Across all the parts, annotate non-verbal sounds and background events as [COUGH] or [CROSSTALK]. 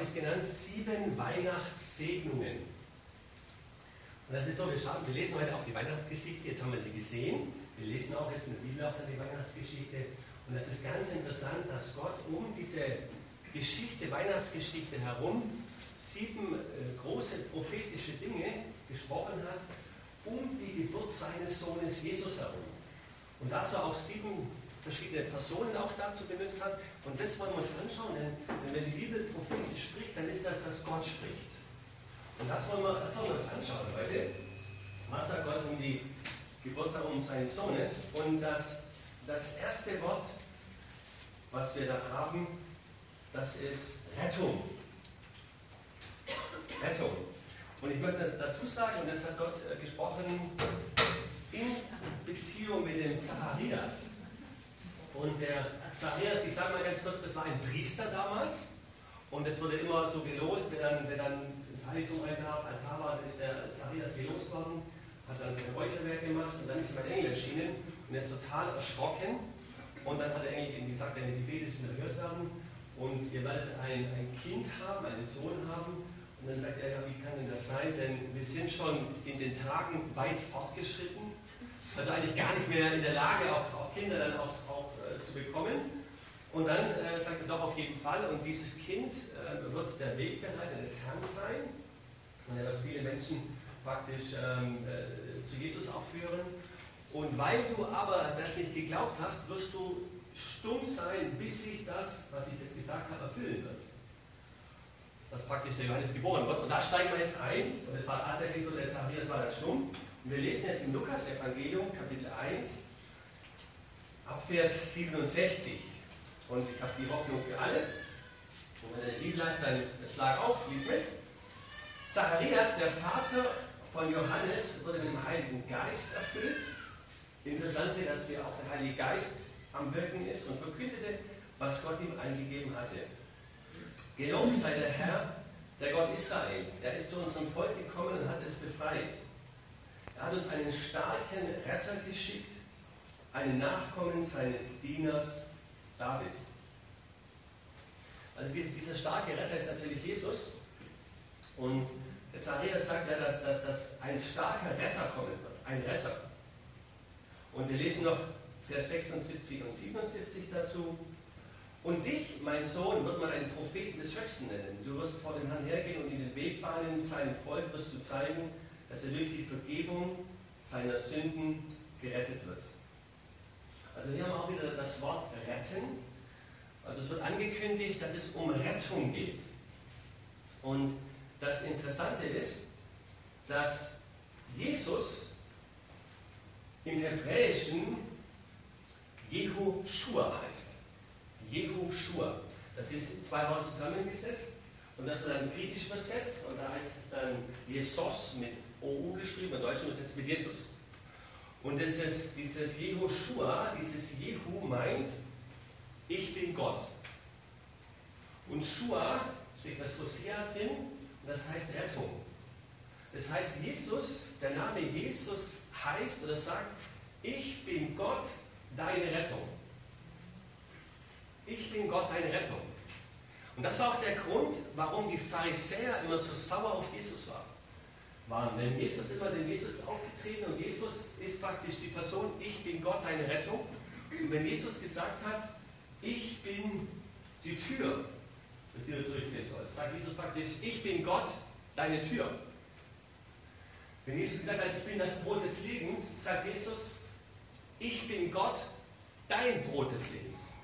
Habe ich es genannt, sieben Weihnachtssegnungen. Und das ist so, wir, schauen, wir lesen heute auch die Weihnachtsgeschichte, jetzt haben wir sie gesehen. Wir lesen auch jetzt in der Bibel auch die Weihnachtsgeschichte. Und das ist ganz interessant, dass Gott um diese Geschichte, Weihnachtsgeschichte herum, sieben äh, große prophetische Dinge gesprochen hat, um die Geburt seines Sohnes Jesus herum. Und dazu auch sieben verschiedene Personen auch dazu benutzt hat. Und das wollen wir uns anschauen, denn wenn die Bibel prophetisch spricht, dann ist das, dass Gott spricht. Und das wollen wir, das wollen wir uns anschauen heute. Was sagt Gott um die Geburt um seines Sohnes? Und das, das erste Wort, was wir da haben, das ist Rettung. Rettung. Und ich möchte dazu sagen, und das hat Gott äh, gesprochen in Beziehung mit dem Zacharias. Und der Zacharias, ich sage mal ganz kurz, das war ein Priester damals. Und es wurde immer so gelost, wer dann, wer dann ins Heiligtum reingab, Altar war, ist der Zacharias gelost worden, hat dann ein Räucherwerk gemacht und dann ist ihm ein Engel erschienen und er ist total erschrocken. Und dann hat der Engel ihm gesagt, deine Gebete sind erhört werden und ihr werdet ein, ein Kind haben, einen Sohn haben. Und dann sagt er, ja, wie kann denn das sein? Denn wir sind schon in den Tagen weit fortgeschritten, also eigentlich gar nicht mehr in der Lage, auch, auch Kinder dann auch, auch zu bekommen. Und dann äh, sagt er doch auf jeden Fall, und dieses Kind äh, wird der Wegbereiter des Herrn sein. Und er wird viele Menschen praktisch ähm, äh, zu Jesus auch führen. Und weil du aber das nicht geglaubt hast, wirst du stumm sein, bis sich das, was ich jetzt gesagt habe, erfüllen wird. Dass praktisch der Johannes geboren wird. Und da steigen wir jetzt ein. Und es war tatsächlich so, der Zacharias war da stumm. Und wir lesen jetzt im Lukas-Evangelium, Kapitel 1, ab Vers 67. Und ich habe die Hoffnung für alle. Und wenn ihr die lasst, dann schlag auf, lies mit. Zacharias, der Vater von Johannes, wurde mit dem Heiligen Geist erfüllt. Interessant ist, dass hier auch der Heilige Geist am Wirken ist und verkündete, was Gott ihm eingegeben hatte. Gelobt sei der Herr, der Gott Israels. Er ist zu unserem Volk gekommen und hat es befreit. Er hat uns einen starken Retter geschickt, einen Nachkommen seines Dieners David. Also dieser starke Retter ist natürlich Jesus. Und der Zacharias sagt ja, dass, dass, dass ein starker Retter kommen wird. Ein Retter. Und wir lesen noch Vers 76 und 77 dazu. Und dich, mein Sohn, wird man einen Propheten des Höchsten nennen. Du wirst vor dem Herrn hergehen und in den Weg bahnen, seinem Volk wirst du zeigen, dass er durch die Vergebung seiner Sünden gerettet wird. Also hier haben wir auch wieder das Wort retten. Also es wird angekündigt, dass es um Rettung geht. Und das Interessante ist, dass Jesus im Hebräischen Jehoshua heißt. Jehoshua. Das ist zwei Worte zusammengesetzt und das wird dann griechisch übersetzt und da heißt es dann Jesus mit OU geschrieben, im Deutschen übersetzt mit Jesus. Und dieses, dieses Jehoshua, dieses Jehu meint, ich bin Gott. Und Shua steht das Hosea drin und das heißt Rettung. Das heißt, Jesus, der Name Jesus heißt oder sagt, ich bin Gott, deine Rettung. Ich bin Gott, deine Rettung. Und das war auch der Grund, warum die Pharisäer immer so sauer auf Jesus waren waren. Denn Jesus immer den Jesus aufgetreten und Jesus ist praktisch die Person, ich bin Gott, deine Rettung. Und wenn Jesus gesagt hat, ich bin die Tür, durch die du durchgehen sollst, sagt Jesus praktisch, ich bin Gott, deine Tür. Wenn Jesus gesagt hat, ich bin das Brot des Lebens, sagt Jesus, ich bin Gott, dein Brot des Lebens.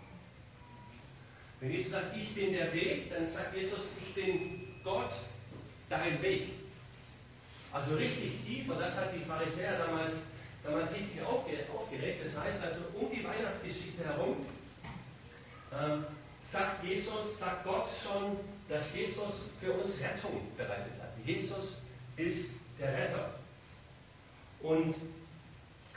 Wenn Jesus sagt, ich bin der Weg, dann sagt Jesus, ich bin Gott, dein Weg. Also richtig tief, und das hat die Pharisäer damals, damals richtig aufgeregt. Das heißt also, um die Weihnachtsgeschichte herum ähm, sagt Jesus, sagt Gott schon, dass Jesus für uns Rettung bereitet hat. Jesus ist der Retter. Und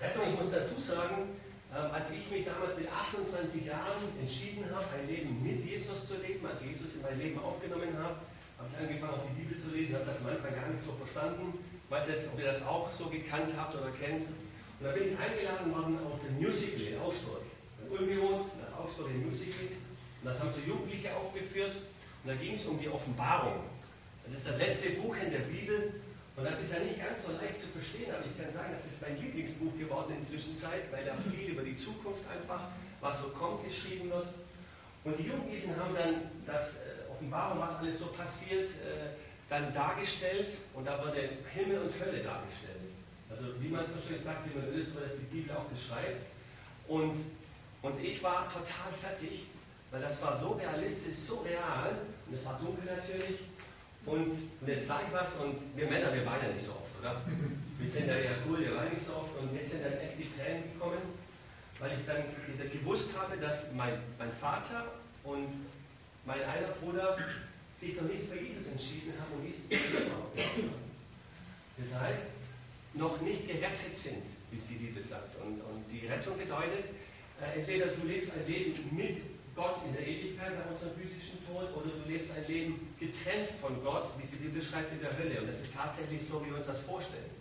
Rettung, ich muss dazu sagen, ähm, als ich mich damals mit 28 Jahren entschieden habe, ein Leben mit Jesus zu leben, als Jesus in mein Leben aufgenommen habe, habe ich angefangen, auch die Bibel zu lesen, habe das Anfang gar nicht so verstanden. Ich weiß nicht, ob ihr das auch so gekannt habt oder kennt. Und da bin ich eingeladen worden auf ein Musical in Augsburg. In Ulm gewohnt, nach Augsburg ein Musical. Und das haben so Jugendliche aufgeführt. Und da ging es um die Offenbarung. Das ist das letzte Buch in der Bibel. Und das ist ja nicht ganz so leicht zu verstehen, aber ich kann sagen, das ist mein Lieblingsbuch geworden in der Zwischenzeit, weil da viel über die Zukunft einfach, was so kommt, geschrieben wird. Und die Jugendlichen haben dann das äh, Offenbarung, was alles so passiert, äh, dann dargestellt und da wurde Himmel und Hölle dargestellt. Also wie man so schön sagt, wie man will, so dass die Bibel auch beschreibt. Und, und ich war total fertig, weil das war so realistisch, so real und es war dunkel natürlich. Und, und jetzt sage ich was und wir Männer, wir weinen nicht so oft, oder? Wir sind ja eher cool, wir weinen nicht so oft und jetzt sind dann echt die Tränen gekommen, weil ich dann gewusst habe, dass mein, mein Vater und mein einer Bruder sich doch nicht für Jesus entschieden haben und Jesus nicht haben. Das heißt, noch nicht gerettet sind, wie es die Bibel sagt. Und, und die Rettung bedeutet, äh, entweder du lebst ein Leben mit Gott in der Ewigkeit nach unserem physischen Tod oder du lebst ein Leben getrennt von Gott, wie es die Bibel schreibt, in der Hölle. Und das ist tatsächlich so, wie wir uns das vorstellen.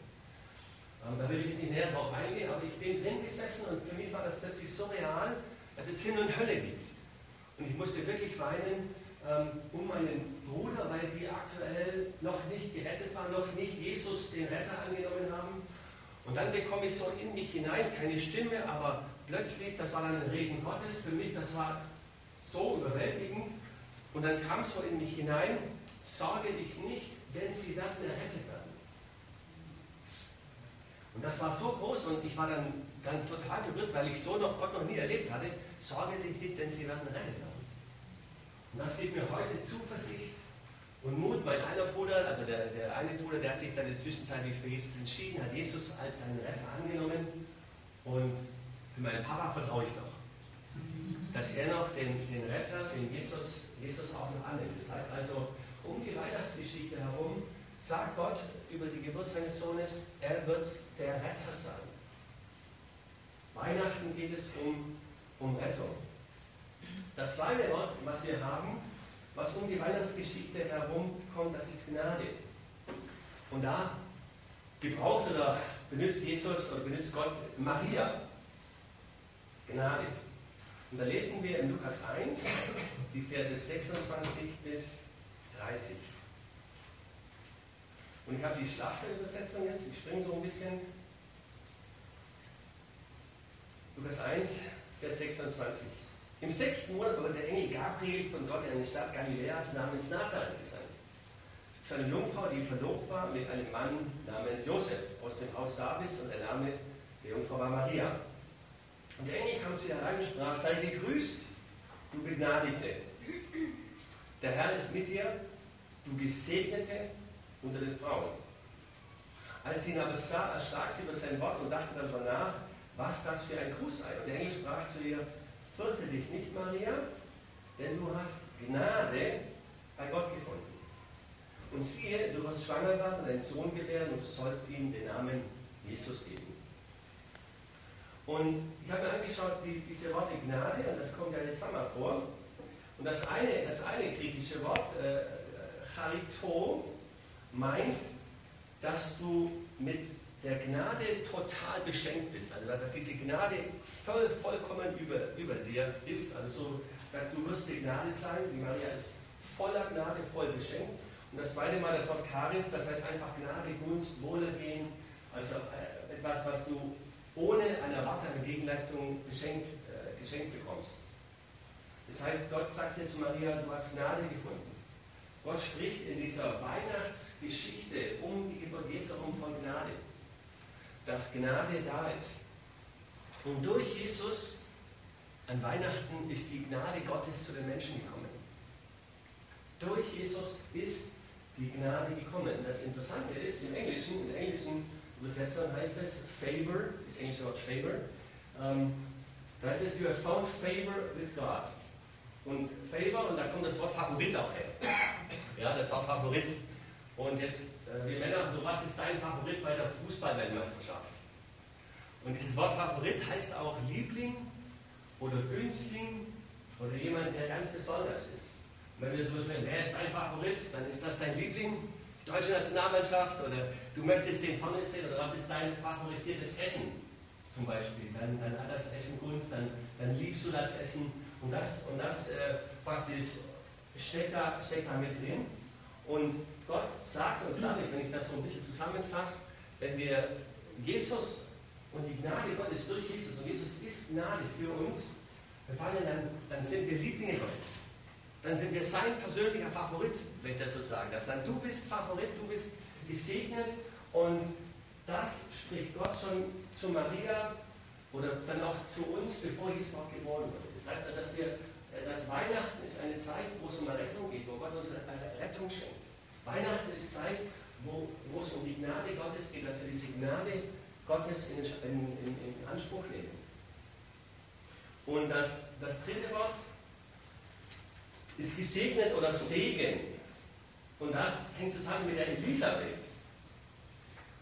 Ähm, da will ich jetzt nicht näher drauf eingehen, aber ich bin drin gesessen und für mich war das plötzlich so real, dass es Himmel und Hölle gibt. Und ich musste wirklich weinen, ähm, um meinen Bruder, weil die aktuell noch nicht gerettet waren, noch nicht Jesus den Retter angenommen haben. Und dann bekomme ich so in mich hinein, keine Stimme, aber plötzlich, das war dann ein Reden Gottes, für mich, das war so überwältigend. Und dann kam so in mich hinein, sorge dich nicht, denn sie werden errettet werden. Und das war so groß und ich war dann, dann total berührt, weil ich so noch Gott noch nie erlebt hatte. Sorge dich nicht, denn sie werden errettet werden. Und das gibt mir heute Zuversicht und Mut. Mein einer Bruder, also der, der eine Bruder, der hat sich dann in der Zwischenzeit für Jesus entschieden, hat Jesus als seinen Retter angenommen. Und für meinen Papa vertraue ich noch, dass er noch den, den Retter, den Jesus, Jesus auch noch annimmt. Das heißt also, um die Weihnachtsgeschichte herum sagt Gott über die Geburt seines Sohnes, er wird der Retter sein. Weihnachten geht es um, um Rettung. Das zweite Wort, was wir haben, was um die Weihnachtsgeschichte herumkommt, das ist Gnade. Und da gebraucht oder benutzt Jesus oder benutzt Gott Maria. Gnade. Und da lesen wir in Lukas 1 die Verse 26 bis 30. Und ich habe die Schlachterübersetzung jetzt, ich springe so ein bisschen. Lukas 1, Vers 26. Im sechsten Monat wurde der Engel Gabriel von Gott in eine Stadt Galiläas namens Nazareth gesandt. Zu einer Jungfrau, die verlobt war mit einem Mann namens Josef aus dem Haus Davids und der Name der Jungfrau war Maria. Und der Engel kam zu ihr herein und sprach, sei gegrüßt, du Begnadigte. Der Herr ist mit dir, du Gesegnete unter den Frauen. Als sie ihn aber sah, erschrak sie über sein Wort und dachte darüber nach, was das für ein Gruß sei. Und der Engel sprach zu ihr, Fürchte dich nicht, Maria, denn du hast Gnade bei Gott gefunden. Und siehe, du wirst schwanger werden und einen Sohn gebären und du sollst ihm den Namen Jesus geben. Und ich habe mir angeschaut, die, diese Worte Gnade, und das kommt ja jetzt zweimal vor. Und das eine, das eine griechische Wort, äh, Charito, meint, dass du mit der Gnade total beschenkt bist. Also dass diese Gnade voll, vollkommen über, über dir ist. Also so sagt, du wirst begnadet sein. Die Maria ist voller Gnade, voll beschenkt. Und das zweite Mal das Wort Charis, das heißt einfach Gnade, Gunst, Wohlergehen. Also äh, etwas, was du ohne eine erwartete Gegenleistung geschenkt, äh, geschenkt bekommst. Das heißt, Gott sagt dir zu Maria, du hast Gnade gefunden. Gott spricht in dieser Weihnachtsgeschichte um die Geburt Jesu von Gnade dass Gnade da ist. Und durch Jesus an Weihnachten ist die Gnade Gottes zu den Menschen gekommen. Durch Jesus ist die Gnade gekommen. Das Interessante ist, im Englischen, in englischen Übersetzung heißt es favor, das englische Wort favor. Ähm, das ist, you have found favor with God. Und Favor, und da kommt das Wort Favorit auch her. Ja, das Wort Favorit. Und jetzt, wir Männer, so was ist dein Favorit bei der Fußballweltmeisterschaft? Und dieses Wort Favorit heißt auch Liebling oder Günstling oder jemand, der ganz besonders ist. Und wenn wir so sprechen, wer ist dein Favorit, dann ist das dein Liebling, die deutsche Nationalmannschaft oder du möchtest den vorne sehen oder was ist dein favorisiertes Essen zum Beispiel. Dann, dann hat das Essen Gunst, dann, dann liebst du das Essen und das, und das äh, praktisch steckt da, steckt da mit drin. Und Gott sagt uns damit, wenn ich das so ein bisschen zusammenfasse, wenn wir Jesus und die Gnade Gottes durch Jesus, und Jesus ist Gnade für uns, dann, dann sind wir Lieblinge Gottes. Dann sind wir sein persönlicher Favorit, wenn ich das so sagen darf. Dann du bist Favorit, du bist gesegnet und das spricht Gott schon zu Maria oder dann auch zu uns, bevor Jesus überhaupt geboren wurde. Das heißt, dass wir, dass Weihnachten ist eine Zeit, wo es um Rettung geht, wo Gott uns Rettung schenkt. Weihnachten ist Zeit, wo, wo es um die Gnade Gottes geht, dass wir diese Gnade Gottes in, in, in, in Anspruch nehmen. Und das, das dritte Wort ist gesegnet oder Segen. Und das hängt zusammen mit der Elisabeth.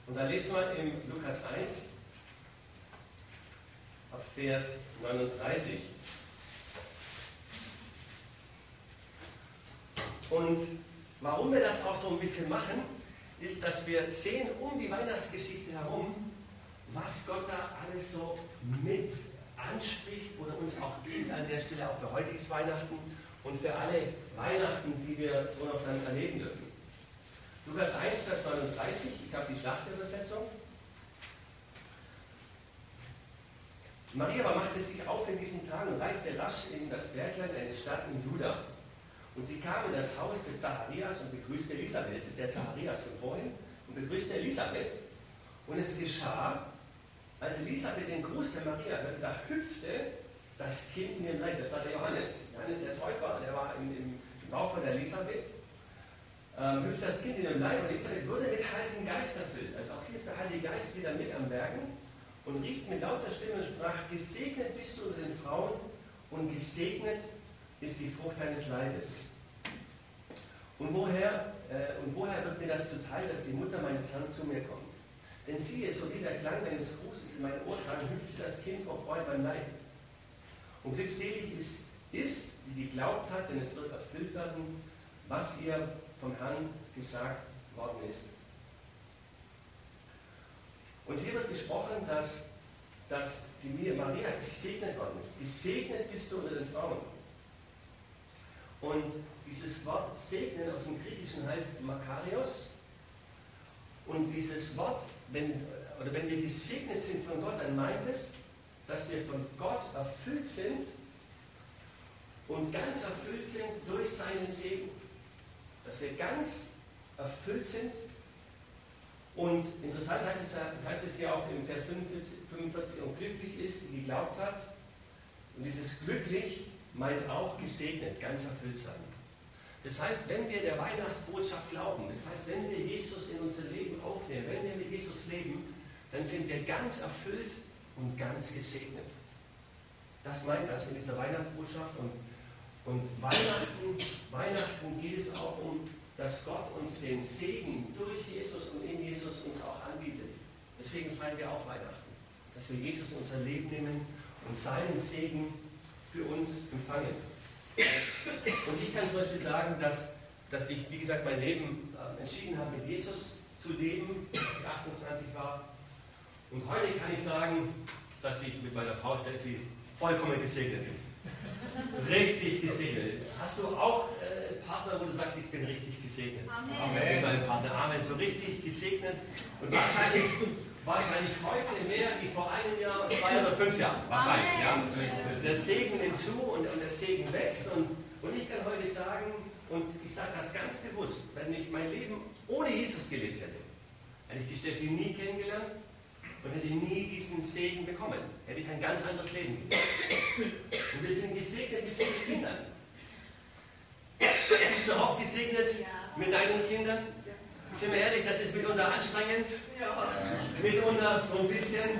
Und da lesen wir im Lukas 1 ab Vers 39. Und warum wir das auch so ein bisschen machen, ist, dass wir sehen um die Weihnachtsgeschichte herum, was Gott da alles so mit anspricht oder uns auch gibt an der Stelle auch für heutiges Weihnachten und für alle Weihnachten, die wir so noch dann erleben dürfen. Lukas 1, Vers 39, ich habe die Schlachtübersetzung. Maria aber machte sich auf in diesen Tagen und reiste rasch in das Bergland, eine Stadt in Juda. Und sie kam in das Haus des Zacharias und begrüßte Elisabeth. Das ist der Zacharias von vorhin. Und begrüßte Elisabeth. Und es geschah, als Elisabeth den Gruß der Maria hörte, da hüpfte das Kind in ihrem Leib. Das war der Johannes. Johannes der Täufer, der war im, im Bauch von Elisabeth. Ähm, hüpfte das Kind in ihrem Leib und Elisabeth wurde mit Heiligen Geist erfüllt. Also auch hier ist der Heilige Geist wieder mit am Werken und rief mit lauter Stimme und sprach: Gesegnet bist du unter den Frauen und gesegnet ist die Frucht deines Leibes. Und woher, äh, und woher wird mir das zuteil, dass die Mutter meines Herrn zu mir kommt? Denn siehe, so wie der Klang deines Grußes in meinen Ohr drang, hüpfte das Kind vor Freude beim Leib. Und glückselig ist, ist, die geglaubt hat, denn es wird erfüllt werden, was ihr vom Herrn gesagt worden ist. Und hier wird gesprochen, dass, dass die Maria gesegnet worden ist. Gesegnet bist du unter den Frauen. Und dieses Wort segnen aus dem Griechischen heißt Makarios. Und dieses Wort, wenn, oder wenn wir gesegnet sind von Gott, dann meint es, dass wir von Gott erfüllt sind und ganz erfüllt sind durch seinen Segen. Dass wir ganz erfüllt sind. Und interessant heißt es, heißt es ja auch im Vers 45, 45 und glücklich ist, die geglaubt hat. Und dieses glücklich meint auch gesegnet, ganz erfüllt sein. Das heißt, wenn wir der Weihnachtsbotschaft glauben, das heißt, wenn wir Jesus in unser Leben aufnehmen, wenn wir mit Jesus leben, dann sind wir ganz erfüllt und ganz gesegnet. Das meint das in dieser Weihnachtsbotschaft. Und, und Weihnachten, Weihnachten geht es auch um, dass Gott uns den Segen durch Jesus und in Jesus uns auch anbietet. Deswegen feiern wir auch Weihnachten. Dass wir Jesus in unser Leben nehmen und seinen Segen für uns empfangen. [COUGHS] Und ich kann zum Beispiel sagen, dass, dass ich, wie gesagt, mein Leben äh, entschieden habe, mit Jesus zu leben, als ich 28 war. Und heute kann ich sagen, dass ich mit meiner Frau Steffi vollkommen gesegnet bin. [LAUGHS] Richtig gesegnet. Hast du auch äh, Partner, wo du sagst, ich bin richtig gesegnet? Amen. Amen. Mein Partner, Amen. So richtig gesegnet. Und wahrscheinlich, wahrscheinlich heute mehr wie vor einem Jahr, zwei oder fünf Jahren. Wahrscheinlich. Ja. Der Segen nimmt zu und, und der Segen wächst. Und, und ich kann heute sagen, und ich sage das ganz bewusst, wenn ich mein Leben ohne Jesus gelebt hätte, hätte ich die Steffi nie kennengelernt, und hätte nie diesen Segen bekommen, hätte ich ein ganz anderes Leben Und wir sind gesegnet mit vielen Kindern. Bist du auch gesegnet ja. mit deinen Kindern? Sind wir ehrlich, das ist mitunter anstrengend. Ja. Mitunter so ein bisschen.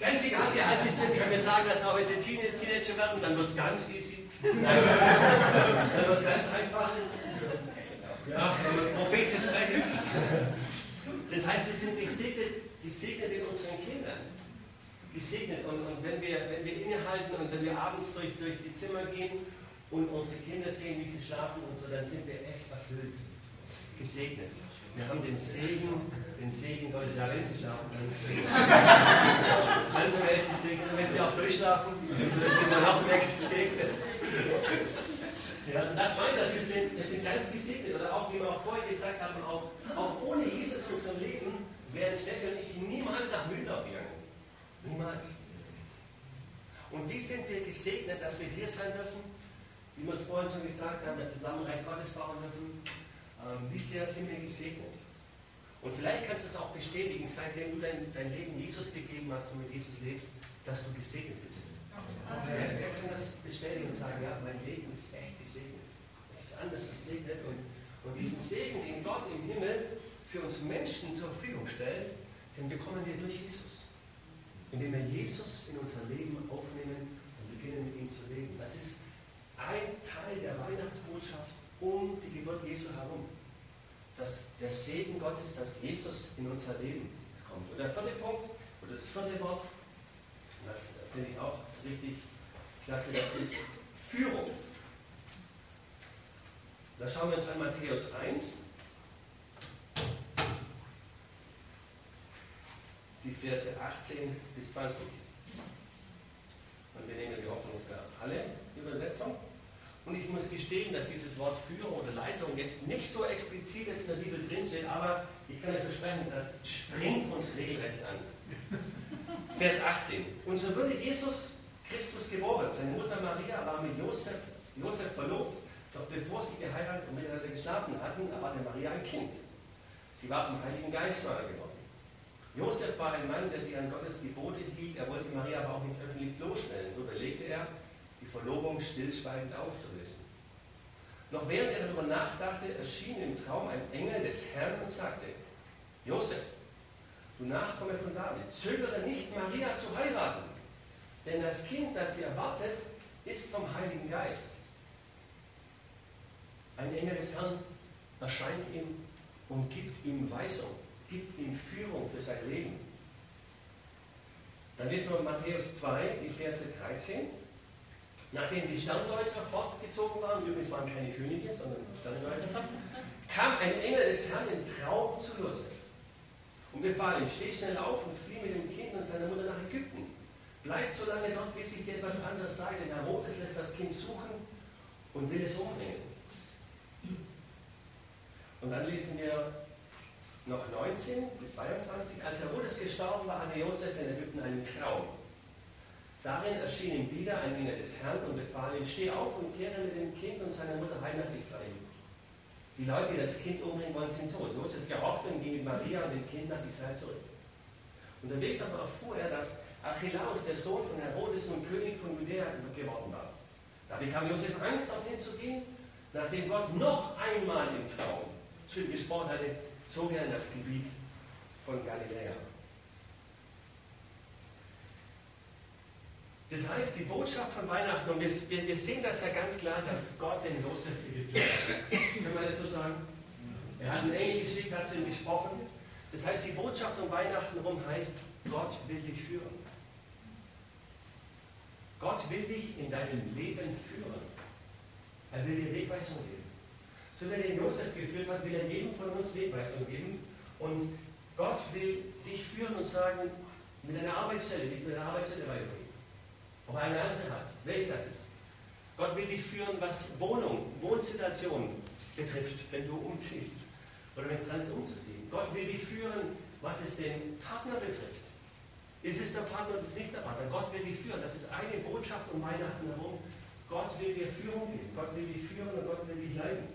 Ganz egal, wie alt die sind, kann mir sagen, dass auch wenn sie Teenager werden, dann wird es ganz easy. Wenn man es ganz einfach, ja, man es prophetisch sprechen. Das heißt, wir sind gesegnet, gesegnet in unseren Kindern. Gesegnet. Und, und wenn, wir, wenn wir innehalten und wenn wir abends durch, durch die Zimmer gehen und unsere Kinder sehen, wie sie schlafen und so, dann sind wir echt erfüllt. Gesegnet. Wir haben den Segen, den Segen Gottes. Ja, wenn sie schlafen, dann, sind wir echt gesegnet. Und wenn sie auch durchschlafen, dann sind wir noch mehr gesegnet. Ja, das meine ich, wir sind, wir sind ganz gesegnet. Oder auch, wie wir auch vorher gesagt haben, auch, auch ohne Jesus in unserem Leben wären Steffi und ich niemals nach Mühldorf gegangen. Niemals. Und wie sind wir gesegnet, dass wir hier sein dürfen? Wie wir es vorhin schon gesagt haben, dass wir zusammen Reich Gottes bauen dürfen. Ähm, wie sehr sind wir gesegnet? Und vielleicht kannst du es auch bestätigen, seitdem du dein, dein Leben Jesus gegeben hast und mit Jesus lebst, dass du gesegnet bist. Wer, wer kann das bestätigen und sagen, ja, mein Leben ist echt gesegnet. Es ist anders gesegnet und, und diesen Segen, den Gott im Himmel für uns Menschen zur Verfügung stellt, den bekommen wir durch Jesus. Indem wir Jesus in unser Leben aufnehmen und beginnen mit ihm zu leben. Das ist ein Teil der Weihnachtsbotschaft um die Geburt Jesu herum. Dass der Segen Gottes, dass Jesus in unser Leben kommt. Und der vierte Punkt, oder das vierte Wort, das finde ich auch richtig klasse, das ist Führung. Da schauen wir uns an Matthäus 1, die Verse 18 bis 20. Und wir nehmen die Hoffnung für alle Übersetzung. Und ich muss gestehen, dass dieses Wort Führung oder Leitung jetzt nicht so explizit jetzt in der Bibel drinsteht, aber ich kann euch versprechen, das springt uns regelrecht an. [LAUGHS] Vers 18. Und so würde Jesus Christus geboren. Seine Mutter Maria war mit Josef, Josef verlobt, doch bevor sie geheiratet und miteinander geschlafen hatten, erwartete Maria ein Kind. Sie war vom Heiligen Geist schwanger geworden. Josef war ein Mann, der sich an Gottes Gebote hielt. Er wollte Maria aber auch nicht öffentlich bloßstellen. So überlegte er, Verlobung stillschweigend aufzulösen. Noch während er darüber nachdachte, erschien im Traum ein Engel des Herrn und sagte, Josef, du Nachkomme von David, zögere nicht, Maria zu heiraten, denn das Kind, das sie erwartet, ist vom Heiligen Geist. Ein Engel des Herrn erscheint ihm und gibt ihm Weisung, gibt ihm Führung für sein Leben. Dann lesen wir Matthäus 2, die Verse 13. Nachdem die Sterndeuter fortgezogen waren, übrigens waren keine Könige, sondern Sterndeuter, kam ein Engel des Herrn in Traum zu Josef und befahl ihm, steh schnell auf und flieh mit dem Kind und seiner Mutter nach Ägypten. Bleib so lange dort, bis ich dir etwas anderes sage, denn Herodes lässt das Kind suchen und will es umbringen. Und dann lesen wir noch 19 bis 22. Als Herodes gestorben war, hatte Josef in Ägypten einen Traum. Darin erschien ihm wieder ein Engel des Herrn und befahl ihm, steh auf und kehre mit dem Kind und seiner Mutter heim nach Israel. Die Leute, die das Kind umbringen wollen, sind tot. Josef gehorchte und ging mit Maria und dem Kind nach Israel zurück. Unterwegs aber erfuhr er, dass Archelaus, der Sohn von Herodes und König von Judäa, geworden war. Da bekam Josef Angst, dorthin zu gehen, nachdem Gott noch einmal im Traum zu ihm gesprochen hatte, zog er in das Gebiet von Galiläa. Das heißt, die Botschaft von Weihnachten, und wir, wir sehen das ja ganz klar, dass Gott den Josef geführt hat. Können wir das so sagen? Er hat einen Engel geschickt, hat zu ihm gesprochen. Das heißt, die Botschaft von Weihnachten rum heißt, Gott will dich führen. Gott will dich in deinem Leben führen. Er will dir Wegweisung geben. So wie er den Josef geführt hat, will er jedem von uns Wegweisung geben. Und Gott will dich führen und sagen, mit deiner Arbeitsstelle, dich mit deiner Arbeitsstelle weiterbringen. Ob er eine andere hat, welche das ist. Gott will dich führen, was Wohnung, Wohnsituation betrifft, wenn du umziehst oder wenn es dran ist, umzuziehen. Gott will dich führen, was es den Partner betrifft. Ist es der Partner oder ist es nicht der Partner? Gott will dich führen. Das ist eine Botschaft um Weihnachten herum. Gott will dir Führung geben. Gott will dich führen und Gott will dich leiten.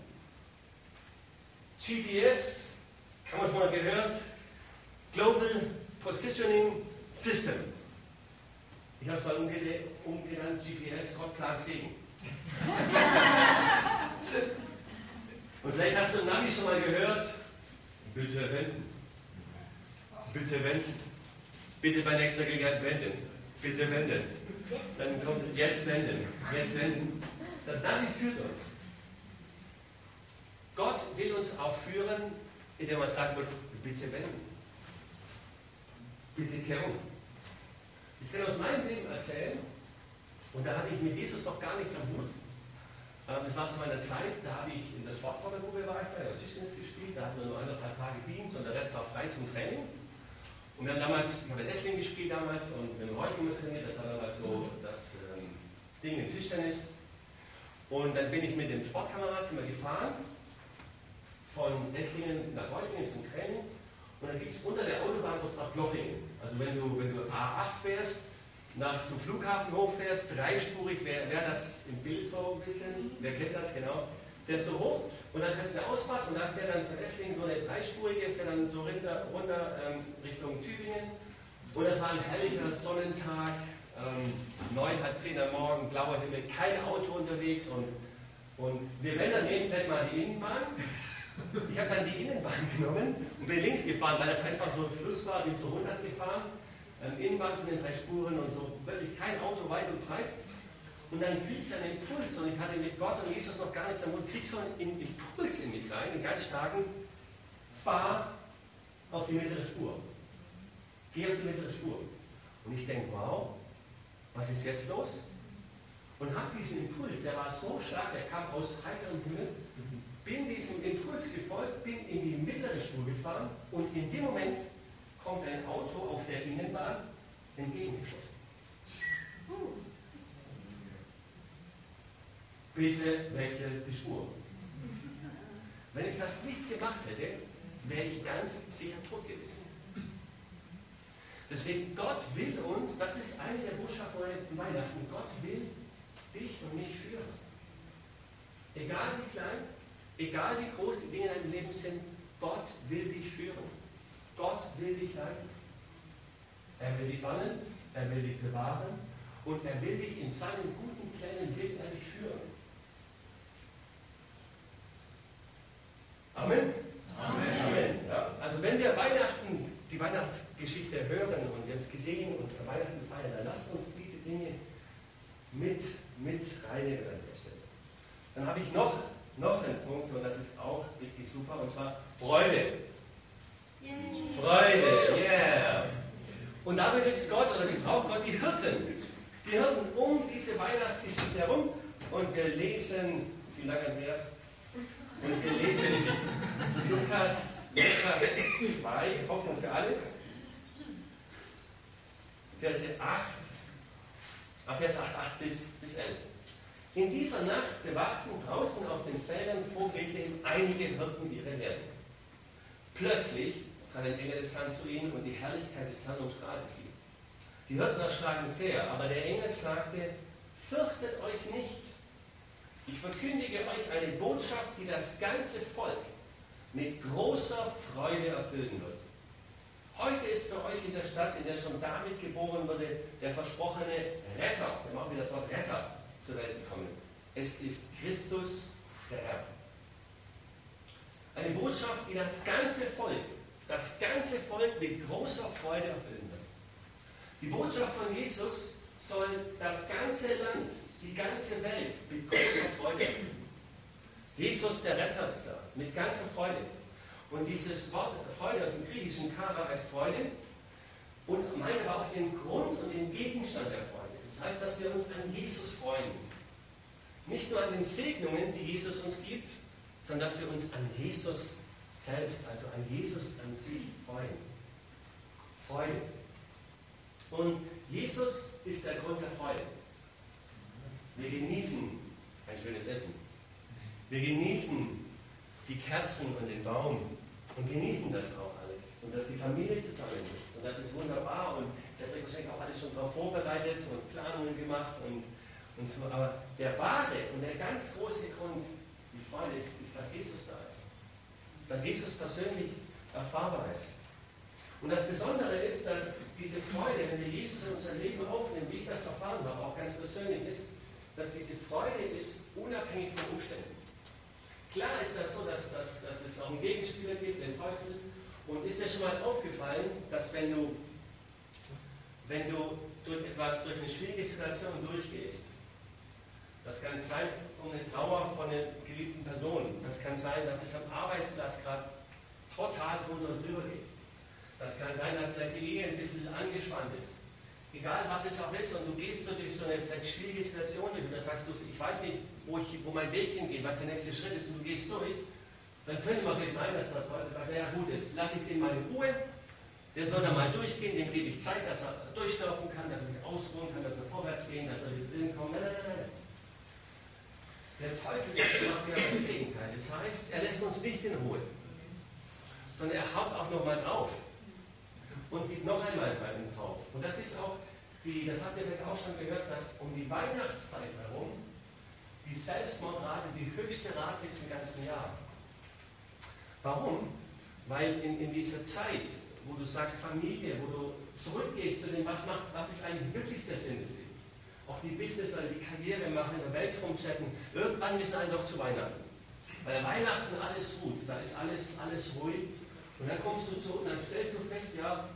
GPS, haben wir schon mal gehört, Global Positioning System. Ich habe es mal umgenannt, GPS, Gott plant Segen. Und vielleicht hast du im Navi schon mal gehört, bitte wenden. Bitte wenden. Bitte bei nächster Gelegenheit wenden. Bitte wenden. Dann kommt jetzt wenden. Jetzt wenden. Das Navi führt uns. Gott will uns auch führen, indem man sagt, bitte wenden. Bitte kehren. Ich kann aus meinem Leben erzählen, und da hatte ich mit Jesus noch gar nichts am Hut. Ähm, das war zu meiner Zeit, da habe ich in der Sportfördergruppe war ich da, Tischtennis gespielt, da hatten wir nur ein paar Tage Dienst und der Rest war frei zum Training. Und wir haben damals, ich habe in Essling gespielt damals und mit dem Heuchling trainiert, das war damals so das ähm, Ding im Tischtennis. Und dann bin ich mit dem Sportkamerad immer gefahren, von Esslingen nach Heuchlingen zum Training. Und dann gibt es unter der Autobahn was nach Blochingen. Also wenn du, wenn du A8 fährst, nach zum Flughafen hochfährst, dreispurig, wäre wär das im Bild so ein bisschen, wer kennt das genau, fährst du hoch und dann kannst du eine Ausfahrt und dann fährt dann von Esslingen so eine dreispurige, fährt dann so runter, runter ähm, Richtung Tübingen. Und das war ein herrlicher Sonnentag, ähm, neun, halb zehn am Morgen, blauer Himmel, kein Auto unterwegs und, und wir werden dann nehmen vielleicht mal die Innenbahn. Ich habe dann die Innenbahn genommen und bin links gefahren, weil das einfach so ein Fluss war, bin zu 100 gefahren. Ähm, Innenbahn von den drei Spuren und so, wirklich kein Auto weit und breit. Und dann kriege ich einen Impuls und ich hatte mit Gott und Jesus noch gar nichts am Mund, kriege so einen Impuls in mich rein, einen ganz starken, fahr auf die mittlere Spur. Geh auf die mittlere Spur. Und ich denke, wow, was ist jetzt los? Und habe diesen Impuls, der war so stark, der kam aus heiterem Himmel, bin diesem Impuls gefolgt, bin in die mittlere Spur gefahren und in dem Moment kommt ein Auto auf der Innenbahn entgegengeschossen. Bitte wechsle die Spur. Wenn ich das nicht gemacht hätte, wäre ich ganz sicher tot gewesen. Deswegen, Gott will uns, das ist eine der Botschaften von Weihnachten, Gott will dich und mich führen. Egal wie klein, Egal wie groß die Dinge in deinem Leben sind, Gott will dich führen. Gott will dich leiten. Er will dich warnen, er will dich bewahren und er will dich in seinen guten Plänen will er dich führen. Amen. Amen. Amen. Ja, also wenn wir Weihnachten, die Weihnachtsgeschichte hören und wir uns gesehen und Weihnachten feiern, dann lasst uns diese Dinge mit, mit reinnehmen an der Stelle. Dann habe ich noch noch ein Punkt und das ist auch richtig super und zwar Freude. Freude, yeah. Und da benutzt Gott oder gebraucht Gott die Hirten. Die Hirten um diese Weihnachtsgeschichte herum und wir lesen, vielen Dank Andreas, und wir lesen Lukas, Lukas 2, Hoffnung für alle, Verse 8, Vers 8, 8 bis, bis 11. In dieser Nacht bewachten draußen auf den Feldern vor Bethlehem einige Hirten ihre Herden. Plötzlich trat ein Engel des Herrn zu ihnen und die Herrlichkeit des Herrn umstrahlte sie. Die Hirten erschraken sehr, aber der Engel sagte, fürchtet euch nicht. Ich verkündige euch eine Botschaft, die das ganze Volk mit großer Freude erfüllen wird. Heute ist für euch in der Stadt, in der schon David geboren wurde, der versprochene Retter. Wir machen wir das Wort Retter zur Welt gekommen. Es ist Christus, der Herr. Eine Botschaft, die das ganze Volk, das ganze Volk mit großer Freude erfüllen wird. Die Botschaft von Jesus soll das ganze Land, die ganze Welt mit großer Freude erfüllen. Jesus, der Retter, ist da, mit ganzer Freude. Und dieses Wort Freude aus dem griechischen Kara heißt Freude und meint aber auch den Grund und den Gegenstand der Freude. Das heißt, dass wir uns an Jesus freuen. Nicht nur an den Segnungen, die Jesus uns gibt, sondern dass wir uns an Jesus selbst, also an Jesus an sich freuen. Freude. Und Jesus ist der Grund der Freude. Wir genießen ein schönes Essen. Wir genießen die Kerzen und den Baum und genießen das auch alles. Und dass die Familie zusammen ist. Und das ist wunderbar. Und der hat wahrscheinlich auch alles schon darauf vorbereitet und Planungen gemacht und, und so. Aber der wahre und der ganz große Grund, die Freude ist, ist, dass Jesus da ist. Dass Jesus persönlich erfahrbar ist. Und das Besondere ist, dass diese Freude, wenn wir Jesus in unser Leben aufnehmen, wie ich das erfahren habe, auch ganz persönlich ist, dass diese Freude ist unabhängig von Umständen. Klar ist das so, dass, dass, dass es auch einen Gegenspieler gibt, den Teufel. Und ist dir schon mal aufgefallen, dass wenn du wenn du durch etwas, durch eine schwierige Situation durchgehst, Das kann sein um eine Trauer von einer geliebten Person. Das kann sein, dass es am Arbeitsplatz gerade total drunter und drüber geht. Das kann sein, dass vielleicht die Ehe ein bisschen angespannt ist. Egal was es auch ist, und du gehst so durch so eine vielleicht schwierige Situation durch, und dann sagst du, ich weiß nicht, wo, ich, wo mein Weg hingeht, was der nächste Schritt ist, und du gehst durch, dann könnte man vielleicht meinen, dass der Teufel sagt, naja gut, jetzt lasse ich den mal in Ruhe, der soll da mal durchgehen, dem gebe ich Zeit, dass er durchlaufen kann, dass er sich ausruhen kann, dass er vorwärts gehen, dass er ins Sinn kommt. Der Teufel macht ja das Gegenteil. Das heißt, er lässt uns nicht in Ruhe, sondern er haut auch nochmal drauf und gibt noch einmal einen drauf. Und das ist auch, die, das habt ihr vielleicht auch schon gehört, dass um die Weihnachtszeit herum die Selbstmordrate die höchste Rate ist im ganzen Jahr. Warum? Weil in, in dieser Zeit, wo du sagst Familie, wo du zurückgehst zu dem, was, macht, was ist eigentlich wirklich der Sinn des Lebens, auch die Businessleute, die Karriere machen, in der Welt rumchatten, irgendwann müssen alle doch zu Weihnachten. Weil Weihnachten alles gut, da ist alles, alles ruhig. Und dann kommst du zu und dann stellst du fest, ja,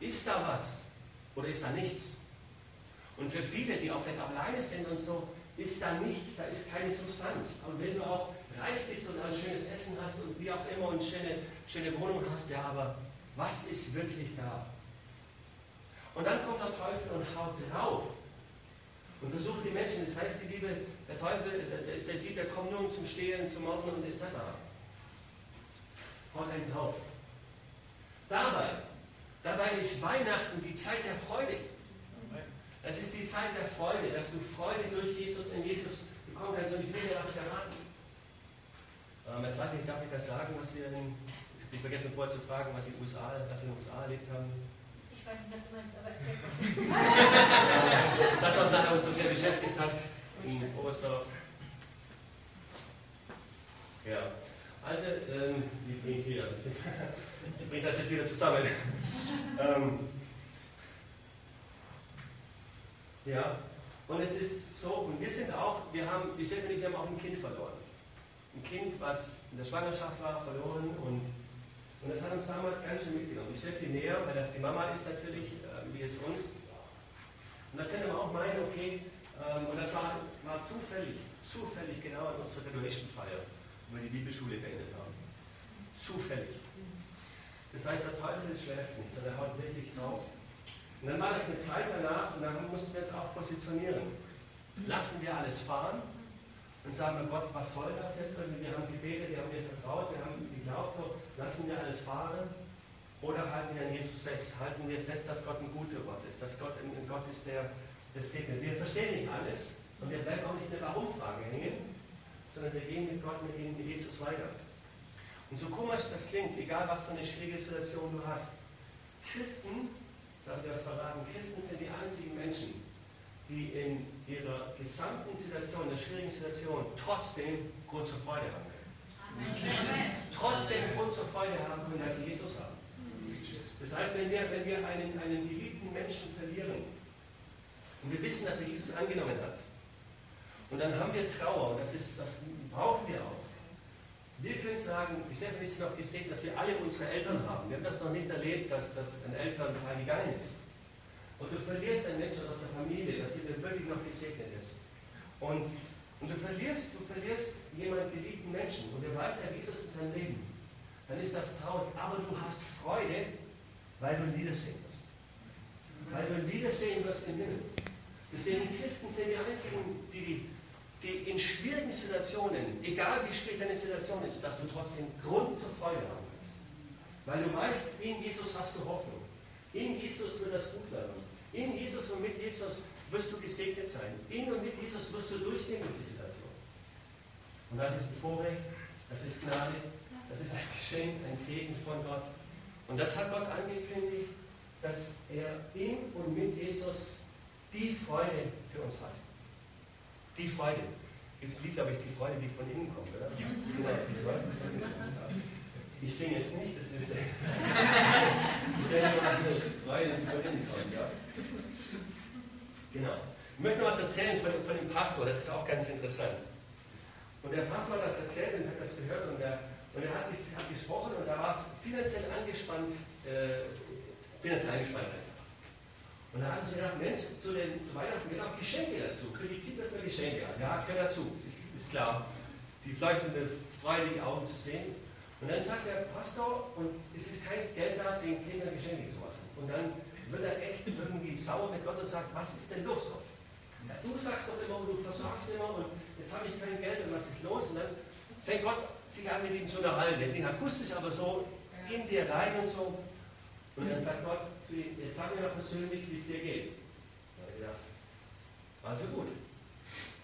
ist da was oder ist da nichts? Und für viele, die auch vielleicht alleine sind und so, ist da nichts, da ist keine Substanz. Und wenn du auch reich bist und ein schönes Essen hast und wie auch immer und schöne, schöne Wohnung hast, ja, aber was ist wirklich da? Und dann kommt der Teufel und haut drauf und versucht die Menschen, das heißt, die Liebe, der Teufel, der ist der Dieb, der kommt nur um zum Stehlen, zum Morden und etc. Haut einen drauf. Dabei, dabei ist Weihnachten die Zeit der Freude. Es ist die Zeit der Freude, dass du Freude durch Jesus in Jesus bekommen kannst. Und ich will dir was verraten. Ähm, jetzt weiß ich darf ich das sagen, was wir in, ich vergessen vorher zu fragen, was, in den USA, was in den USA erlebt haben weiß nicht, was du meinst, aber erzähl's mal. [LAUGHS] das, was nachher uns so sehr beschäftigt hat in Oberstdorf. Ja, also, ähm, ich bringe hier, ich bringe das jetzt wieder zusammen. ähm, ja, und es ist so, und wir sind auch, wir haben, die Stefanie und ich haben auch ein Kind verloren. Ein Kind, was in der Schwangerschaft war, verloren und und das hat uns damals ganz schön mitgenommen. Ich stelle viel näher, weil das die Mama ist natürlich, äh, wie jetzt uns. Und da könnte man auch meinen, okay, ähm, und das war, war zufällig, zufällig genau an unserer Graduation-Feier, wo wir die Bibelschule beendet haben. Zufällig. Das heißt, der Teufel schläft nicht, sondern er haut wirklich drauf. Und dann war das eine Zeit danach und dann mussten wir uns auch positionieren. Lassen wir alles fahren und sagen wir, Gott, was soll das jetzt? Und wir haben gebetet, wir haben dir vertraut, wir haben geglaubt, so, Lassen wir alles fahren oder halten wir an Jesus fest? Halten wir fest, dass Gott ein guter Gott ist, dass Gott ein, Gott ist, der das segnet. Wir verstehen nicht alles und wir bleiben auch nicht in der Warum-Frage hängen, sondern wir gehen mit Gott, mit ihm, mit Jesus weiter. Und so komisch das klingt, egal was für eine schwierige Situation du hast, Christen, sagen wir das verraten, Christen sind die einzigen Menschen, die in ihrer gesamten Situation, der schwierigen Situation, trotzdem Grund zur Freude haben. Trotzdem Grund zur Freude haben können, dass sie Jesus haben. Das heißt, wenn wir, wenn wir einen, einen geliebten Menschen verlieren und wir wissen, dass er Jesus angenommen hat, und dann haben wir Trauer, und das, ist, das brauchen wir auch. Wir können sagen, die Stefan ist noch gesehen, dass wir alle unsere Eltern haben. Wir haben das noch nicht erlebt, dass, dass ein Elternteil gegangen ist. Und du verlierst einen Menschen aus der Familie, dass sie dann wirklich noch gesegnet ist. Und und du verlierst, du verlierst jemanden geliebten Menschen und er weiß ja, Jesus ist sein Leben. Dann ist das traurig. Aber du hast Freude, weil du ein Wiedersehen wirst. Weil du ein Wiedersehen wirst im Himmel. Deswegen Christen sind die einzigen, die, die in schwierigen Situationen, egal wie schwierig deine Situation ist, dass du trotzdem Grund zur Freude haben kannst. Weil du weißt, in Jesus hast du Hoffnung. In Jesus wird das gut werden. In Jesus und mit Jesus wirst du gesegnet sein. In und mit Jesus wirst du durchgehen durch die Situation. Und das ist ein Vorrecht, das ist Gnade, das ist ein Geschenk, ein Segen von Gott. Und das hat Gott angekündigt, dass er in und mit Jesus die Freude für uns hat. Die Freude. Jetzt liegt, glaube ich, die Freude, die von innen kommt, oder? Ja. Genau, die Freude. Ich singe jetzt nicht, das wisst ihr. [LAUGHS] Ich stelle mir mal die Freude, die von innen kommt, ja. Genau. Ich möchte noch was erzählen von, von, dem Pastor, das ist auch ganz interessant. Und der Pastor hat das erzählt und hat das gehört und er, und er hat, hat gesprochen und da war es finanziell angespannt, äh, finanziell angespannt einfach. Und da haben sie gedacht, Mensch, zu, den, zu Weihnachten auch Geschenke dazu. Für die Kinder sind Geschenke. Ja, gehört dazu, ist, ist klar. Die leuchtende, freudige Augen zu sehen. Und dann sagt der Pastor, und es ist kein Geld da, den Kindern Geschenke zu machen. Und dann wird er echt irgendwie sauer mit Gott und sagt, was ist denn los, Gott? Ja, du sagst doch immer und du versorgst immer und jetzt habe ich kein Geld und was ist los? Und dann fängt Gott sich an mit ihm zu unterhalten. Er singt akustisch, aber so in dir rein und so. Und dann sagt Gott zu ihm, jetzt sag mir mal persönlich, wie es dir geht. Gedacht, also gut.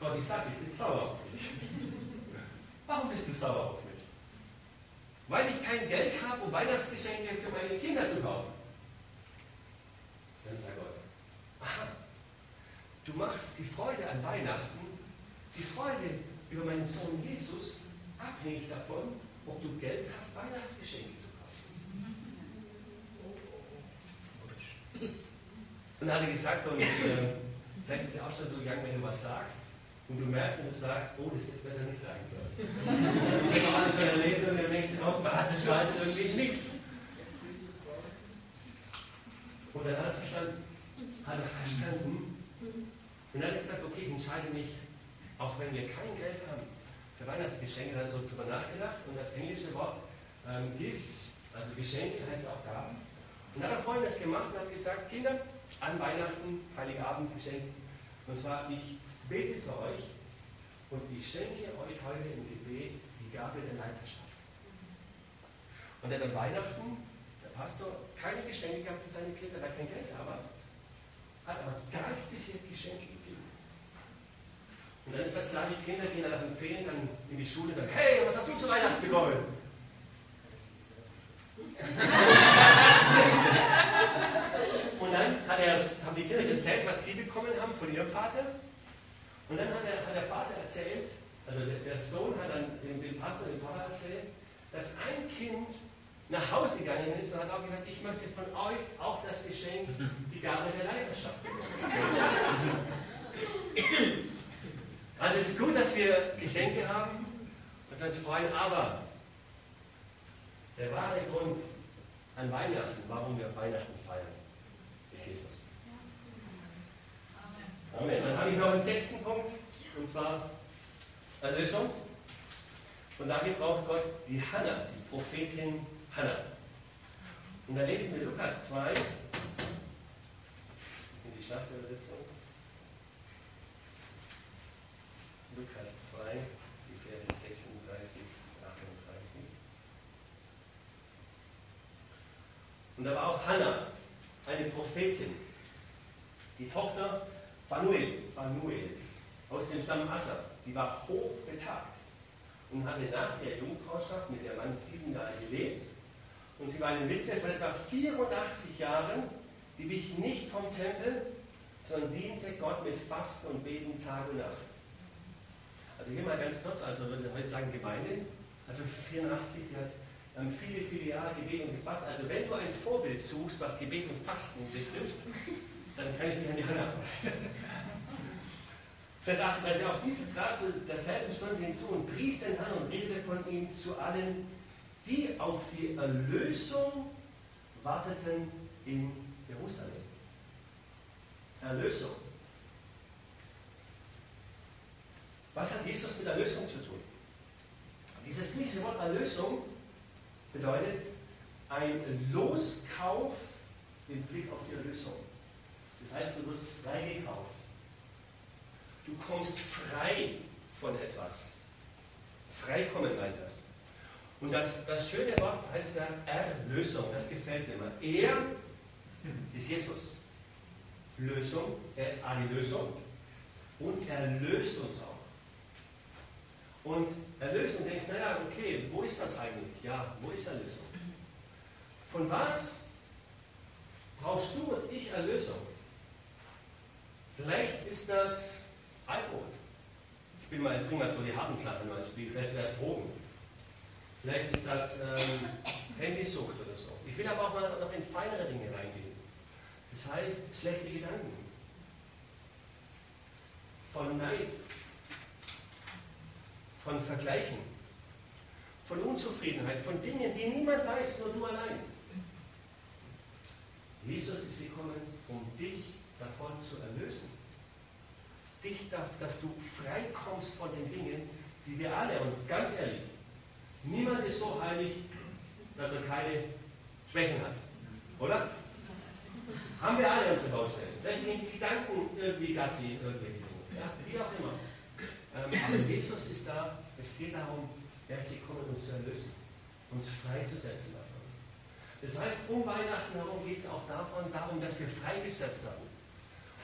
Gott, ich sag, ich bin sauer auf dich. Warum bist du sauer auf mich? Weil ich kein Geld habe, um Weihnachtsgeschenke für meine Kinder zu kaufen. Dann sagt Gott, aha, du machst die Freude an Weihnachten, die Freude über meinen Sohn Jesus, abhängig davon, ob du Geld hast, Weihnachtsgeschenke zu kaufen. Und dann hat er gesagt, und äh, vielleicht ist ja auch schon so gegangen, wenn du was sagst, und du merkst, wenn du sagst, oh, das ist besser nicht sagen sollen. das habe ich schon erlebt und im nächsten Augenblick, das war jetzt irgendwie nichts. Und dann hat er verstanden, hat er verstanden. Und dann hat er gesagt, okay, ich entscheide mich, auch wenn wir kein Geld haben, für Weihnachtsgeschenke, dann so drüber nachgedacht und das englische Wort ähm, Gifts, also Geschenke heißt auch Gaben. Und dann hat er folgendes gemacht und hat gesagt, Kinder, an Weihnachten, Heiligabend geschenkt. Und zwar, ich bete für euch und ich schenke euch heute im Gebet die Gabe der Leiterschaft. Und dann an Weihnachten, Pastor, keine Geschenke gehabt für seine Kinder, weil kein Geld war, hat aber geistliche Geschenke gegeben. Und dann ist das klar, die Kinder gehen dann nach den Ferien dann in die Schule und sagen, hey, was hast du zu Weihnachten bekommen? [LAUGHS] und dann hat er, haben die Kinder erzählt, was sie bekommen haben von ihrem Vater. Und dann hat der, hat der Vater erzählt, also der, der, Sohn hat dann dem Pastor, dem Papa erzählt, dass ein Kind nach Hause gegangen ist und hat auch gesagt, ich möchte von euch auch das Geschenk, die Gabe der Leiterschaft. Also es ist gut, dass wir Geschenke haben und uns freuen, aber der wahre Grund an Weihnachten, warum wir Weihnachten feiern, ist Jesus. Amen. Dann habe ich noch einen sechsten Punkt, und zwar Erlösung. Und dafür braucht Gott die Hannah, die Prophetin Hannah. Und da lesen wir Lukas 2, in die Schlachtübersetzung. Lukas 2, die Verse 36 bis 38. Und da war auch Hannah, eine Prophetin, die Tochter Phanuel, Phanuels, aus dem Stamm Asser, die war hochbetagt und hatte nach der Jungfrauschaft mit ihrem Mann sieben Jahre gelebt. Und sie war eine Witwe von etwa 84 Jahren, die wich nicht vom Tempel, sondern diente Gott mit Fasten und Beten Tag und Nacht. Also hier mal ganz kurz, also würde ich heute sagen Gemeinde, also 84, die hat ähm, viele, viele Jahre Gebet und gefasst. Also wenn du ein Vorbild suchst, was Gebet und Fasten betrifft, dann kann ich mich an die Hand aufweisen. [LAUGHS] Vers 38, auch diese trat zu derselben Stunde hinzu und pries den Herrn und redete von ihm zu allen, die auf die Erlösung warteten in Jerusalem. Erlösung. Was hat Jesus mit Erlösung zu tun? Dieses griechische Wort Erlösung bedeutet ein Loskauf im Blick auf die Erlösung. Das heißt, du wirst freigekauft. Du kommst frei von etwas. Freikommen meint das. Und das, das schöne Wort heißt ja Erlösung. Das gefällt mir immer. Er ist Jesus. Lösung. Er ist eine Lösung. Und er löst uns auch. Und Erlösung, denkst naja, okay, wo ist das eigentlich? Ja, wo ist Erlösung? Von was brauchst du und ich Erlösung? Vielleicht ist das Alkohol. Ich bin mal, bringe mal so die harten Sachen mal ins Spiel. Vielleicht ist das Drogen. Vielleicht ist das ähm, Handysucht oder so. Ich will aber auch mal noch in feinere Dinge reingehen. Das heißt, schlechte Gedanken. Von Neid. Von Vergleichen. Von Unzufriedenheit. Von Dingen, die niemand weiß, nur du allein. Jesus ist gekommen, um dich davon zu erlösen. Dich, dass du frei kommst von den Dingen, die wir alle, und ganz ehrlich, niemand ist so heilig, dass er keine Schwächen hat. Oder? Haben wir alle unsere Baustellen. Vielleicht gehen die Gedanken irgendwie Gassi, irgendwelche Dinge. Ja, wie auch immer. Ähm, aber Jesus ist da. Es geht darum, er ist gekommen, uns zu erlösen, uns freizusetzen davon. Das heißt, um Weihnachten herum geht es auch davon, darum, dass wir freigesetzt werden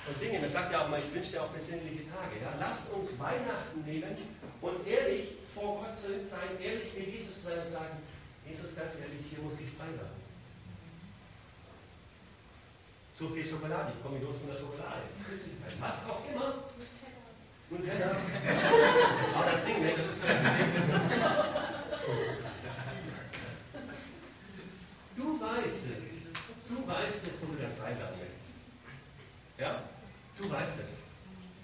von Dingen. Er sagt ja auch mal, ich wünsche dir auch besinnliche Tage. Ja? Lasst uns Weihnachten nehmen und ehrlich vor Gott sein, ehrlich mit Jesus sein und sagen, Jesus, ganz ehrlich, hier muss ich frei werden. Zu viel Schokolade, ich komme los von der Schokolade. Was auch immer. Nutella. Aber das Ding, ne? Du weißt es. Du weißt es, wo du dann frei möchtest. Ja? Du weißt es.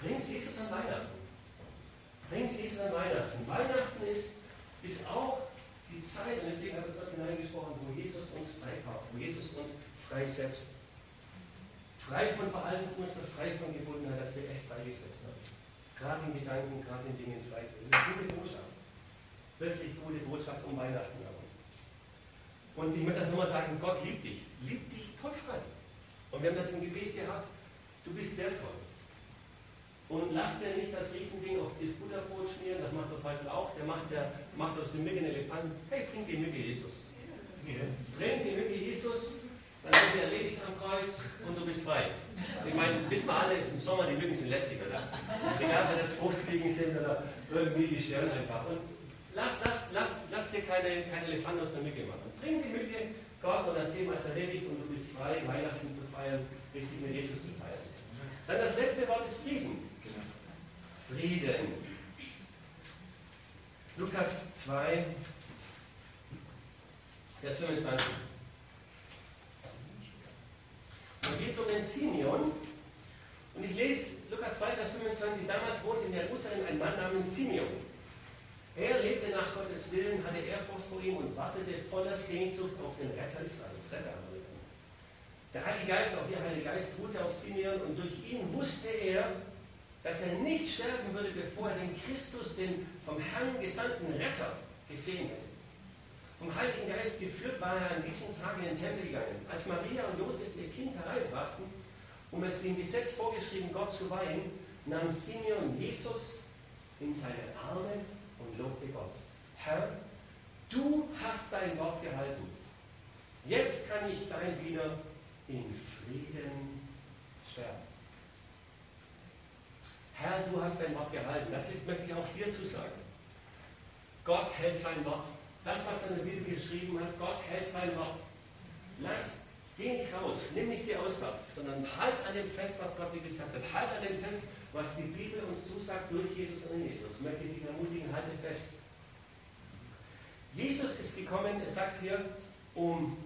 Bring's Jesus an Weihnachten. Bring's Jesus an Weihnachten. Weihnachten ist, ist auch die Zeit, und deswegen hat es Gott hineingesprochen, wo Jesus uns freikauft, wo Jesus uns freisetzt frei von Verhaltensmuster, frei von Gebundenheit, dass wir echt freigesetzt haben. Gerade in Gedanken, gerade in Dingen frei. Das ist eine gute Botschaft. Wirklich gute Botschaft um Weihnachten herum. Und ich möchte das nochmal sagen, Gott liebt dich. Liebt dich total. Und wir haben das im Gebet gehabt, du bist wertvoll. Und lass dir nicht das Riesending auf das Butterbrot schmieren, das macht der Teufel auch. Der macht, der macht aus dem Mücke einen Elefanten. Hey, bring die Mücke Jesus. Bring die Mücke Jesus dann wird er erledigt am Kreuz und du bist frei. Ich meine, wissen wir alle, im Sommer die Mücken sind lästig, oder? Egal, ob das Fruchtfliegen sind oder irgendwie die stören einfach. Und lass, lass, lass, lass dir keine, keine Elefant aus der Mücke machen. Bring die Mücke, Gott und das Thema ist erledigt und du bist frei, Weihnachten zu feiern, richtig mit Jesus zu feiern. Dann das letzte Wort ist Frieden. Frieden. Lukas 2, Vers 25. Da geht es um den Simeon. Und ich lese Lukas 2, Vers 25. Damals wohnte in Jerusalem ein Mann namens Simeon. Er lebte nach Gottes Willen, hatte Ehrfurcht vor ihm und wartete voller Sehnsucht auf den Retter Israels. Retter der Heilige Geist, auch der Heilige Geist, ruhte auf Simeon und durch ihn wusste er, dass er nicht sterben würde, bevor er den Christus, den vom Herrn gesandten Retter, gesehen hätte. Vom Heiligen Geist geführt war er an diesem Tag in den Tempel gegangen. Als Maria und Josef ihr Kind hereinbrachten, um es dem Gesetz vorgeschrieben, Gott zu weihen, nahm Simeon Jesus in seine Arme und lobte Gott. Herr, du hast dein Wort gehalten. Jetzt kann ich dein Diener in Frieden sterben. Herr, du hast dein Wort gehalten. Das ist, möchte ich auch dir zu sagen. Gott hält sein Wort das, was er in der Bibel geschrieben hat, Gott hält sein Wort. Lass, geh nicht raus, nimm nicht die Ausfahrt, sondern halt an dem fest, was Gott dir gesagt hat. Halt an dem fest, was die Bibel uns zusagt durch Jesus und Jesus. Ich möchte dich ermutigen, halte fest. Jesus ist gekommen, er sagt hier, um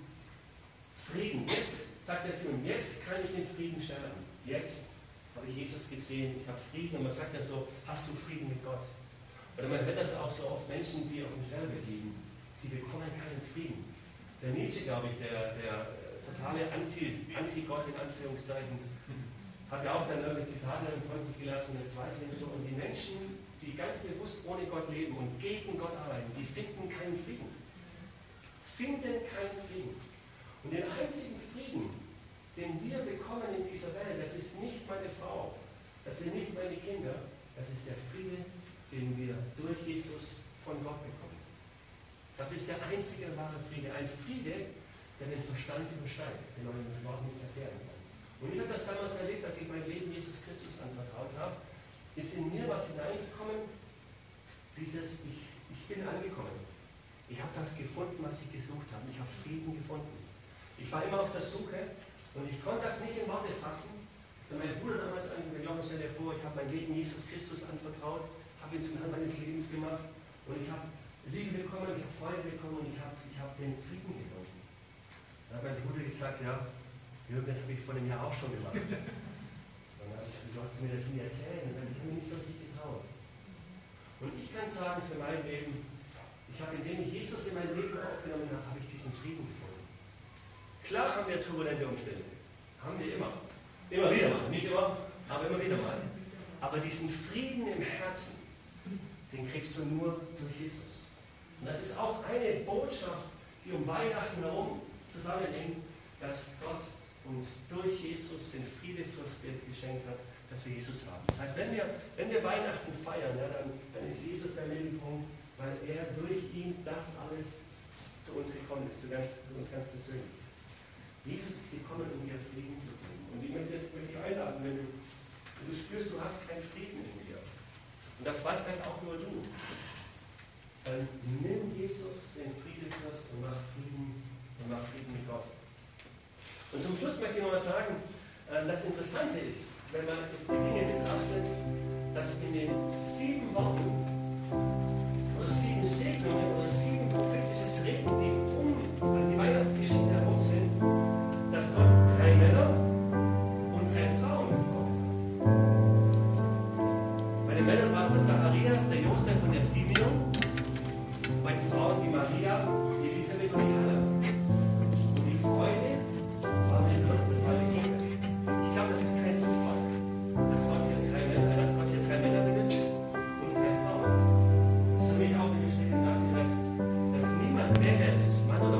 Frieden. Jetzt, sagt er nun, jetzt kann ich in Frieden sterben. Jetzt habe ich Jesus gesehen, ich habe Frieden. Und man sagt ja so, hast du Frieden mit Gott? Oder man hört das auch so oft Menschen, die auf dem Sterbebett liegen sie bekommen keinen Frieden. Der Nietzsche, glaube ich, der, der äh, totale Anti-Gott in Anführungszeichen, hat ja auch dann irgendwelche Zitate von sich gelassen, jetzt weiß ich nicht so. Und die Menschen, die ganz bewusst ohne Gott leben und gegen Gott arbeiten, die finden keinen Frieden. Finden keinen Frieden. Und den einzigen Frieden, den wir bekommen in dieser Welt, das ist nicht meine Frau, das sind nicht meine Kinder, das ist der Friede, den wir durch Jesus von Gott bekommen. Das ist der einzige wahre Friede. Ein Friede, der den Verstand übersteigt, den man mit Worten nicht erklären kann. Und ich habe das damals erlebt, dass ich mein Leben Jesus Christus anvertraut habe, ist in mir was hineingekommen, dieses, ich, ich bin angekommen. Ich habe das gefunden, was ich gesucht habe. Ich habe Frieden gefunden. Ich war immer auf der Suche und ich konnte das nicht in Worte fassen. Und mein Bruder damals an der dir vor, ich habe mein Leben Jesus Christus anvertraut, habe ihn zum Herrn meines Lebens gemacht und ich habe Liebe bekommen, ich habe Freude bekommen und ich habe ich hab den Frieden gefunden. Da hat meine Mutter gesagt, ja, das habe ich vor einem Jahr auch schon gemacht. dann habe ich gesagt, wieso hast du mir das nie erzählen? Und dann, ich habe mir nicht so richtig getraut. Und ich kann sagen, für mein Leben, ich habe, indem ich Jesus in mein Leben aufgenommen habe, habe ich diesen Frieden gefunden. Klar haben wir turbulente Umstände. Haben wir immer. Immer wieder mal, nicht immer, aber immer wieder mal. Aber diesen Frieden im Herzen, den kriegst du nur durch Jesus. Und das ist auch eine Botschaft, die um Weihnachten herum zusammenhängt, dass Gott uns durch Jesus den Friedefürst geschenkt hat, dass wir Jesus haben. Das heißt, wenn wir, wenn wir Weihnachten feiern, ja, dann, dann ist Jesus der Mittelpunkt, weil er durch ihn das alles zu uns gekommen ist, zu, ganz, zu uns ganz persönlich. Jesus ist gekommen, um dir Frieden zu bringen. Und ich möchte dich einladen, wenn du, wenn du spürst, du hast keinen Frieden in dir. Und das weiß vielleicht auch nur du. Dann nimm Jesus den Friedefürst und mach Frieden und mach Frieden mit Gott. Und zum Schluss möchte ich noch mal sagen, äh, das Interessante ist, wenn man jetzt die Dinge betrachtet, dass in den sieben Wochen oder sieben Segnungen oder sieben prophetisches Reden, die Josef und der Simeon. Bei den Frauen die Maria, die Elisabeth und die Hannah. Und die Freude war des Heiligen Geistes. Ich glaube, das ist kein Zufall, dass Gott hier drei Männer, dass Gott hier drei Männer benutzt und drei Frauen. Das ist für mich auch eine Bestätigung dafür, dass, dass niemand Mehrwert ist, Mann oder